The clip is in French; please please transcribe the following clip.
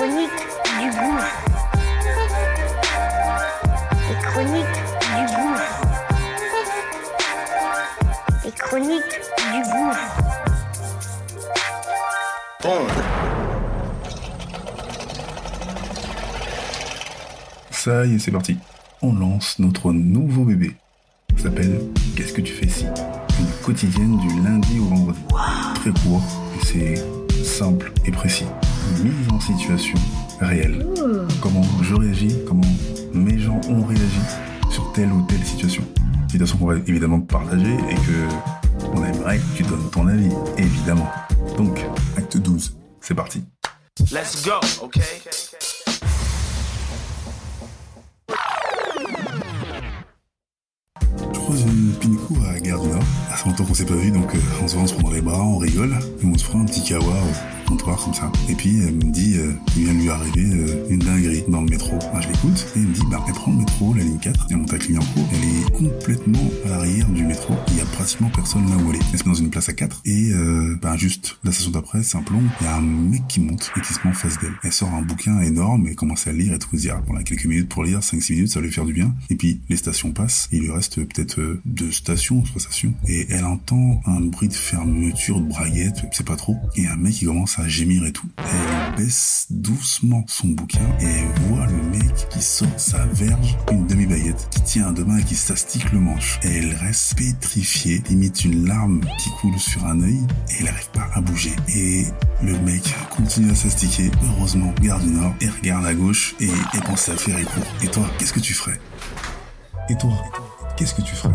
La chronique du gouffre. Les chroniques du gouffre. Les chroniques du gouffre. Ça y est, c'est parti. On lance notre nouveau bébé. Ça s'appelle Qu'est-ce que tu fais si? Une quotidienne du lundi au vendredi. Très court, réelle. Comment je réagis, comment mes gens ont réagi sur telle ou telle situation. Situation qu'on va évidemment partager et que on aimerait que tu donnes ton avis, évidemment. Donc, acte 12, c'est parti. Let's go, okay? Fait longtemps qu'on s'est pas vu, donc euh, on se voit, on se prend dans les bras, on rigole, et on se prend un petit kawa au comptoir comme ça. Et puis elle me dit, euh, il vient de lui arriver euh, une dinguerie dans le métro. Je l'écoute, et elle me dit, bah elle prend le métro, la ligne 4, elle monte à Clignancourt, elle est complètement à l'arrière du métro, personne là où elle est. Elle se met dans une place à 4, et euh, bah juste la station d'après, c'est un plomb, il y a un mec qui monte et qui se met en face d'elle. Elle sort un bouquin énorme et commence à lire et tout, elle se dit, ah, quelques minutes pour lire, 5-6 minutes, ça va lui faire du bien. Et puis les stations passent, il lui reste peut-être euh, deux stations, trois stations, et elle entend un bruit de fermeture de braguette, c'est pas trop, et un mec qui commence à gémir et tout. Elle baisse doucement son bouquin et voit sa verge, une demi-baguette, qui tient à deux mains et qui s'astique le manche. Et elle reste pétrifiée, limite une larme qui coule sur un œil, et elle n'arrive pas à bouger. Et le mec continue à s'astiquer, heureusement, garde du nord, et regarde à gauche, et, et pense à faire et. Et toi, qu'est-ce que tu ferais? Et toi, qu'est-ce que tu ferais?